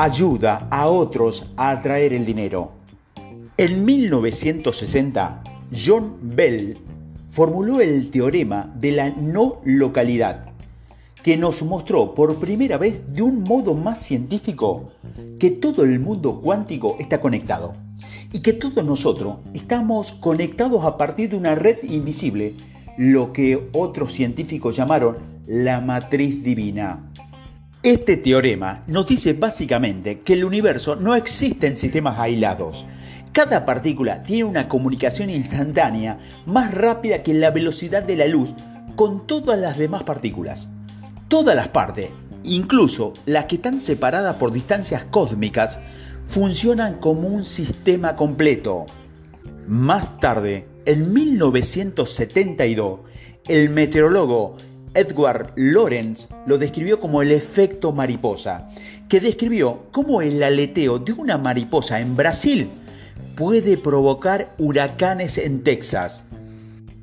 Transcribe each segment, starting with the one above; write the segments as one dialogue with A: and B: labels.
A: ayuda a otros a atraer el dinero. En 1960, John Bell formuló el teorema de la no localidad, que nos mostró por primera vez de un modo más científico que todo el mundo cuántico está conectado y que todos nosotros estamos conectados a partir de una red invisible, lo que otros científicos llamaron la matriz divina. Este teorema nos dice básicamente que el universo no existe en sistemas aislados. Cada partícula tiene una comunicación instantánea más rápida que la velocidad de la luz con todas las demás partículas. Todas las partes, incluso las que están separadas por distancias cósmicas, funcionan como un sistema completo. Más tarde, en 1972, el meteorólogo Edward Lorenz lo describió como el efecto mariposa, que describió cómo el aleteo de una mariposa en Brasil puede provocar huracanes en Texas.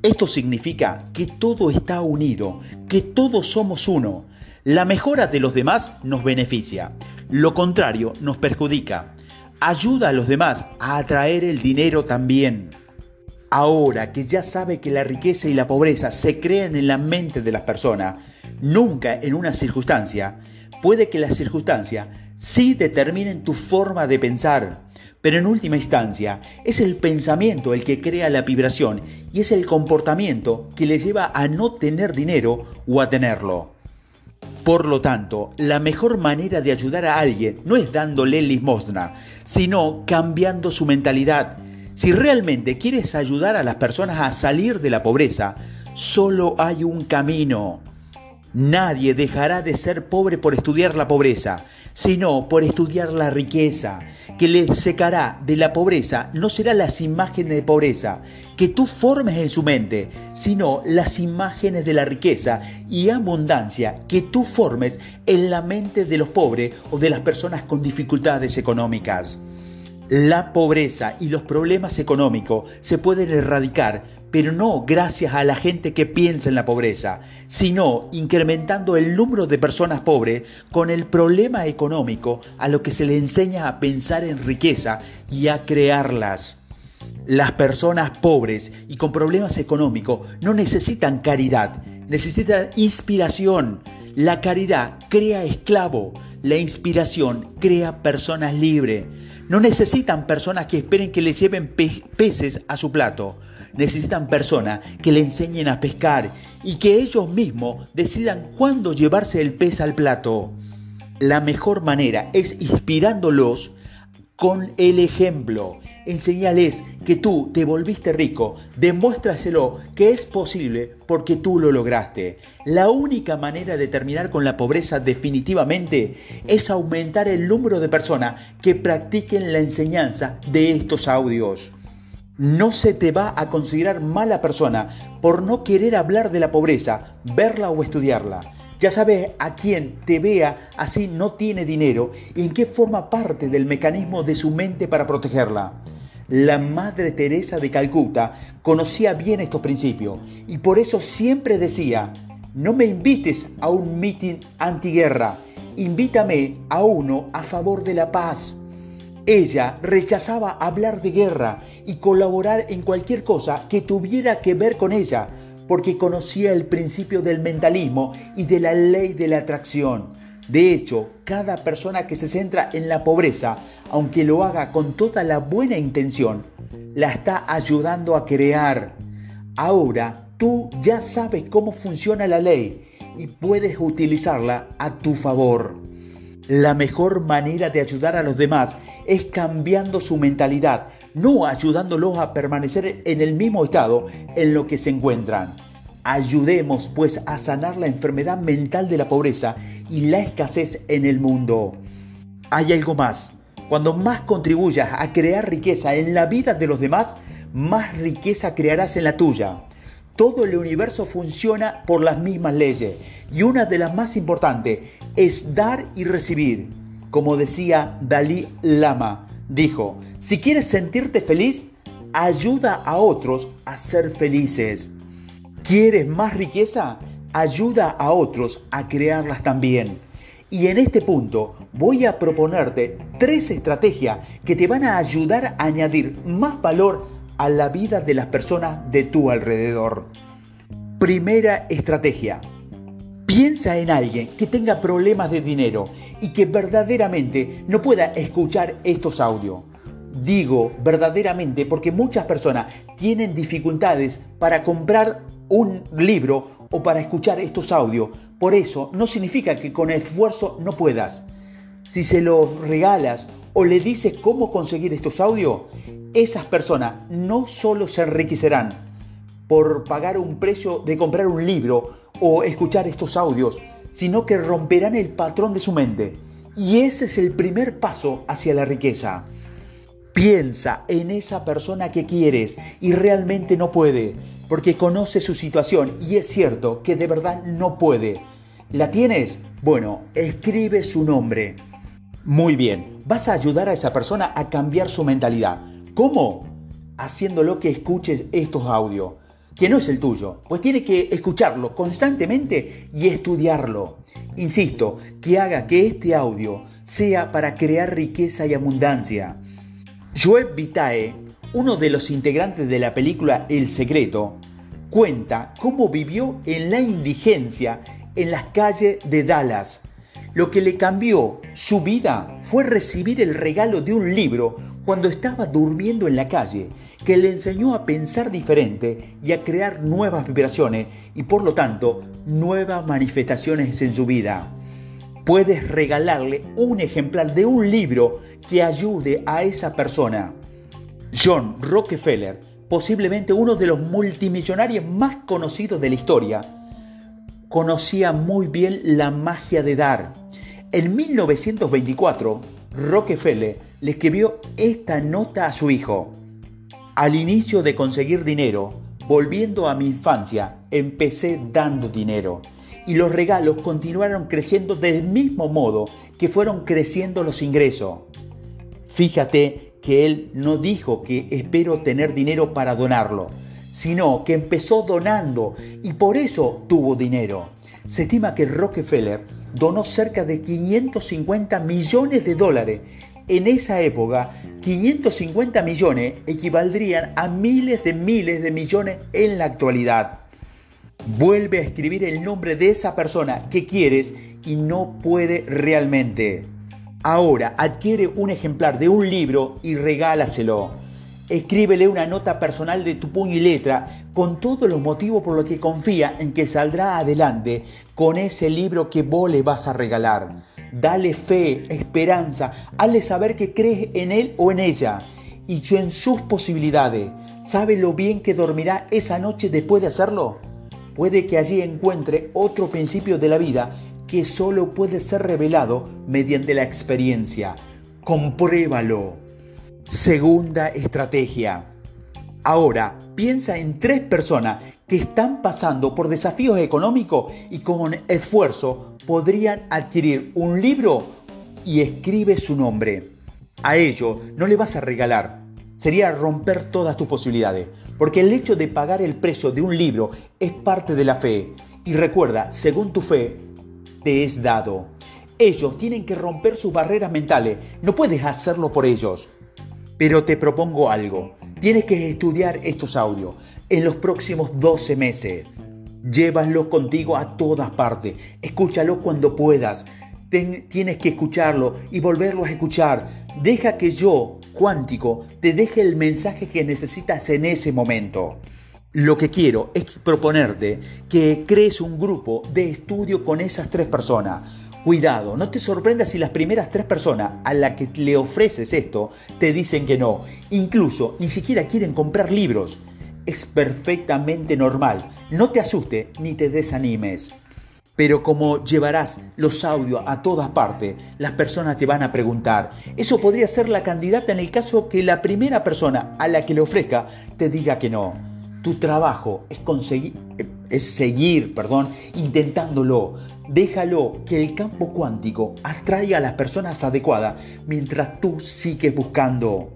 A: Esto significa que todo está unido, que todos somos uno. La mejora de los demás nos beneficia, lo contrario nos perjudica. Ayuda a los demás a atraer el dinero también. Ahora que ya sabe que la riqueza y la pobreza se crean en la mente de las personas, nunca en una circunstancia, puede que las circunstancias sí determinen tu forma de pensar, pero en última instancia es el pensamiento el que crea la vibración y es el comportamiento que le lleva a no tener dinero o a tenerlo. Por lo tanto, la mejor manera de ayudar a alguien no es dándole limosna, sino cambiando su mentalidad si realmente quieres ayudar a las personas a salir de la pobreza, solo hay un camino. Nadie dejará de ser pobre por estudiar la pobreza, sino por estudiar la riqueza. Que le secará de la pobreza no será las imágenes de pobreza que tú formes en su mente, sino las imágenes de la riqueza y abundancia que tú formes en la mente de los pobres o de las personas con dificultades económicas. La pobreza y los problemas económicos se pueden erradicar, pero no gracias a la gente que piensa en la pobreza, sino incrementando el número de personas pobres con el problema económico a lo que se le enseña a pensar en riqueza y a crearlas. Las personas pobres y con problemas económicos no necesitan caridad, necesitan inspiración. La caridad crea esclavo, la inspiración crea personas libres. No necesitan personas que esperen que les lleven peces a su plato. Necesitan personas que le enseñen a pescar y que ellos mismos decidan cuándo llevarse el pez al plato. La mejor manera es inspirándolos con el ejemplo. Enseñales que tú te volviste rico, demuéstraselo que es posible porque tú lo lograste. La única manera de terminar con la pobreza definitivamente es aumentar el número de personas que practiquen la enseñanza de estos audios. No se te va a considerar mala persona por no querer hablar de la pobreza, verla o estudiarla. Ya sabes a quien te vea así no tiene dinero y en qué forma parte del mecanismo de su mente para protegerla. La Madre Teresa de Calcuta conocía bien estos principios y por eso siempre decía, no me invites a un mitin antiguerra, invítame a uno a favor de la paz. Ella rechazaba hablar de guerra y colaborar en cualquier cosa que tuviera que ver con ella, porque conocía el principio del mentalismo y de la ley de la atracción. De hecho, cada persona que se centra en la pobreza, aunque lo haga con toda la buena intención, la está ayudando a crear. Ahora tú ya sabes cómo funciona la ley y puedes utilizarla a tu favor. La mejor manera de ayudar a los demás es cambiando su mentalidad, no ayudándolos a permanecer en el mismo estado en lo que se encuentran. Ayudemos pues a sanar la enfermedad mental de la pobreza y la escasez en el mundo. Hay algo más. Cuando más contribuyas a crear riqueza en la vida de los demás, más riqueza crearás en la tuya. Todo el universo funciona por las mismas leyes y una de las más importantes es dar y recibir. Como decía Dalí Lama, dijo, si quieres sentirte feliz, ayuda a otros a ser felices. ¿Quieres más riqueza? Ayuda a otros a crearlas también. Y en este punto voy a proponerte tres estrategias que te van a ayudar a añadir más valor a la vida de las personas de tu alrededor. Primera estrategia. Piensa en alguien que tenga problemas de dinero y que verdaderamente no pueda escuchar estos audios. Digo verdaderamente porque muchas personas tienen dificultades para comprar un libro o para escuchar estos audios. Por eso no significa que con esfuerzo no puedas. Si se los regalas o le dices cómo conseguir estos audios, esas personas no solo se enriquecerán por pagar un precio de comprar un libro o escuchar estos audios, sino que romperán el patrón de su mente. Y ese es el primer paso hacia la riqueza. Piensa en esa persona que quieres y realmente no puede, porque conoce su situación y es cierto que de verdad no puede. ¿La tienes? Bueno, escribe su nombre. Muy bien, vas a ayudar a esa persona a cambiar su mentalidad. ¿Cómo? Haciéndolo que escuches estos audios, que no es el tuyo, pues tiene que escucharlo constantemente y estudiarlo. Insisto, que haga que este audio sea para crear riqueza y abundancia Joe Vitae, uno de los integrantes de la película El Secreto, cuenta cómo vivió en la indigencia en las calles de Dallas. Lo que le cambió su vida fue recibir el regalo de un libro cuando estaba durmiendo en la calle, que le enseñó a pensar diferente y a crear nuevas vibraciones y por lo tanto nuevas manifestaciones en su vida. Puedes regalarle un ejemplar de un libro que ayude a esa persona. John Rockefeller, posiblemente uno de los multimillonarios más conocidos de la historia, conocía muy bien la magia de dar. En 1924, Rockefeller le escribió esta nota a su hijo. Al inicio de conseguir dinero, volviendo a mi infancia, empecé dando dinero y los regalos continuaron creciendo del mismo modo que fueron creciendo los ingresos. Fíjate que él no dijo que espero tener dinero para donarlo, sino que empezó donando y por eso tuvo dinero. Se estima que Rockefeller donó cerca de 550 millones de dólares. En esa época, 550 millones equivaldrían a miles de miles de millones en la actualidad. Vuelve a escribir el nombre de esa persona que quieres y no puede realmente. Ahora adquiere un ejemplar de un libro y regálaselo. Escríbele una nota personal de tu puño y letra con todos los motivos por los que confía en que saldrá adelante con ese libro que vos le vas a regalar. Dale fe, esperanza, hazle saber que crees en él o en ella y en sus posibilidades. ¿Sabe lo bien que dormirá esa noche después de hacerlo? Puede que allí encuentre otro principio de la vida que solo puede ser revelado mediante la experiencia. Compruébalo. Segunda estrategia. Ahora, piensa en tres personas que están pasando por desafíos económicos y con esfuerzo podrían adquirir un libro y escribe su nombre. A ellos no le vas a regalar, sería romper todas tus posibilidades, porque el hecho de pagar el precio de un libro es parte de la fe. Y recuerda, según tu fe, te es dado. Ellos tienen que romper sus barreras mentales, no puedes hacerlo por ellos. Pero te propongo algo, tienes que estudiar estos audios en los próximos 12 meses. Llévalos contigo a todas partes, escúchalo cuando puedas. tienes que escucharlo y volverlo a escuchar. Deja que yo, cuántico, te deje el mensaje que necesitas en ese momento. Lo que quiero es proponerte que crees un grupo de estudio con esas tres personas. Cuidado, no te sorprendas si las primeras tres personas a las que le ofreces esto te dicen que no. Incluso ni siquiera quieren comprar libros. Es perfectamente normal. No te asuste ni te desanimes. Pero como llevarás los audios a todas partes, las personas te van a preguntar. Eso podría ser la candidata en el caso que la primera persona a la que le ofrezca te diga que no. Tu trabajo es, conseguir, es seguir perdón, intentándolo. Déjalo que el campo cuántico atraiga a las personas adecuadas mientras tú sigues buscando.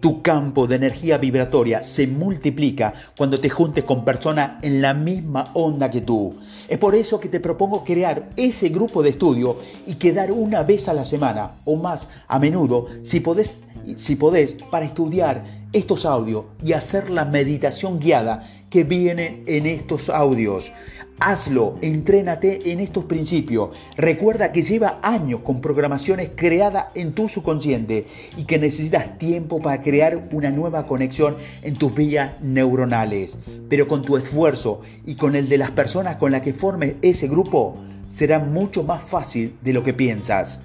A: Tu campo de energía vibratoria se multiplica cuando te juntes con personas en la misma onda que tú. Es por eso que te propongo crear ese grupo de estudio y quedar una vez a la semana o más a menudo, si podés, si podés para estudiar estos audios y hacer la meditación guiada que vienen en estos audios. Hazlo, entrénate en estos principios. Recuerda que lleva años con programaciones creadas en tu subconsciente y que necesitas tiempo para crear una nueva conexión en tus vías neuronales. Pero con tu esfuerzo y con el de las personas con las que formes ese grupo, será mucho más fácil de lo que piensas.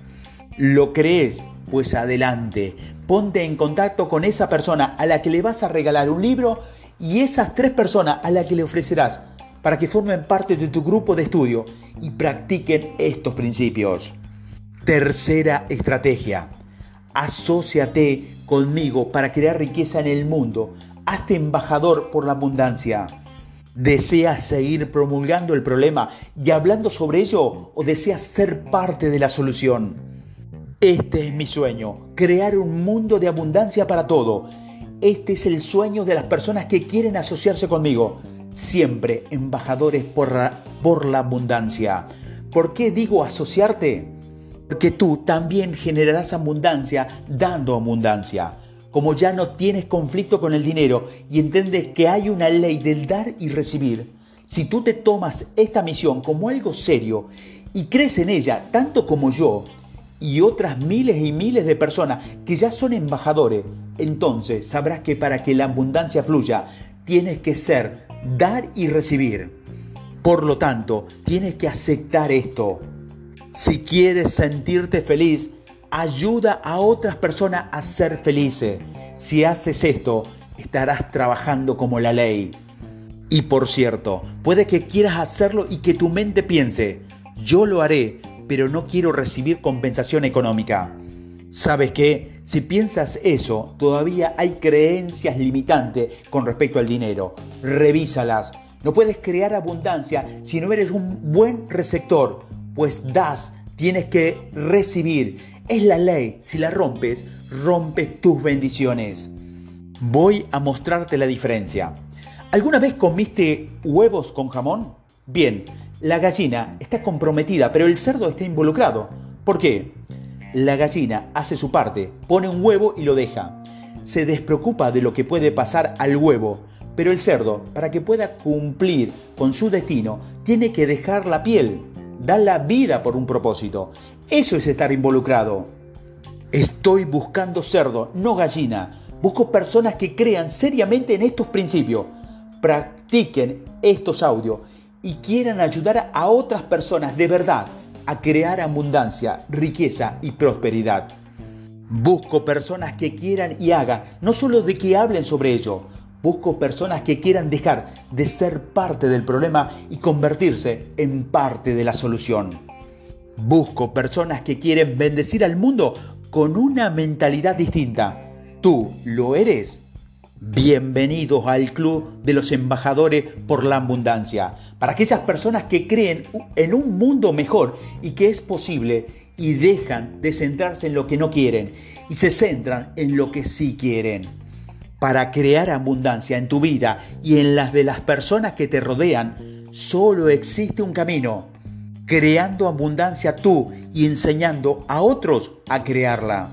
A: ¿Lo crees? Pues adelante. Ponte en contacto con esa persona a la que le vas a regalar un libro y esas tres personas a las que le ofrecerás para que formen parte de tu grupo de estudio y practiquen estos principios. Tercera estrategia. Asociate conmigo para crear riqueza en el mundo. Hazte embajador por la abundancia. ¿Deseas seguir promulgando el problema y hablando sobre ello o deseas ser parte de la solución? Este es mi sueño, crear un mundo de abundancia para todo. Este es el sueño de las personas que quieren asociarse conmigo siempre embajadores por la, por la abundancia. ¿Por qué digo asociarte? Porque tú también generarás abundancia dando abundancia. Como ya no tienes conflicto con el dinero y entiendes que hay una ley del dar y recibir, si tú te tomas esta misión como algo serio y crees en ella tanto como yo y otras miles y miles de personas que ya son embajadores, entonces sabrás que para que la abundancia fluya, tienes que ser dar y recibir. Por lo tanto, tienes que aceptar esto. Si quieres sentirte feliz, ayuda a otras personas a ser felices. Si haces esto, estarás trabajando como la ley. Y por cierto, puede que quieras hacerlo y que tu mente piense, yo lo haré, pero no quiero recibir compensación económica. ¿Sabes qué? Si piensas eso, todavía hay creencias limitantes con respecto al dinero. Revísalas. No puedes crear abundancia si no eres un buen receptor, pues das, tienes que recibir. Es la ley. Si la rompes, rompes tus bendiciones. Voy a mostrarte la diferencia. ¿Alguna vez comiste huevos con jamón? Bien, la gallina está comprometida, pero el cerdo está involucrado. ¿Por qué? La gallina hace su parte, pone un huevo y lo deja. Se despreocupa de lo que puede pasar al huevo, pero el cerdo, para que pueda cumplir con su destino, tiene que dejar la piel, dar la vida por un propósito. Eso es estar involucrado. Estoy buscando cerdo, no gallina. Busco personas que crean seriamente en estos principios, practiquen estos audios y quieran ayudar a otras personas de verdad a crear abundancia, riqueza y prosperidad. Busco personas que quieran y hagan, no solo de que hablen sobre ello, busco personas que quieran dejar de ser parte del problema y convertirse en parte de la solución. Busco personas que quieren bendecir al mundo con una mentalidad distinta. ¿Tú lo eres? Bienvenidos al Club de los Embajadores por la Abundancia para aquellas personas que creen en un mundo mejor y que es posible y dejan de centrarse en lo que no quieren y se centran en lo que sí quieren. Para crear abundancia en tu vida y en las de las personas que te rodean, solo existe un camino, creando abundancia tú y enseñando a otros a crearla.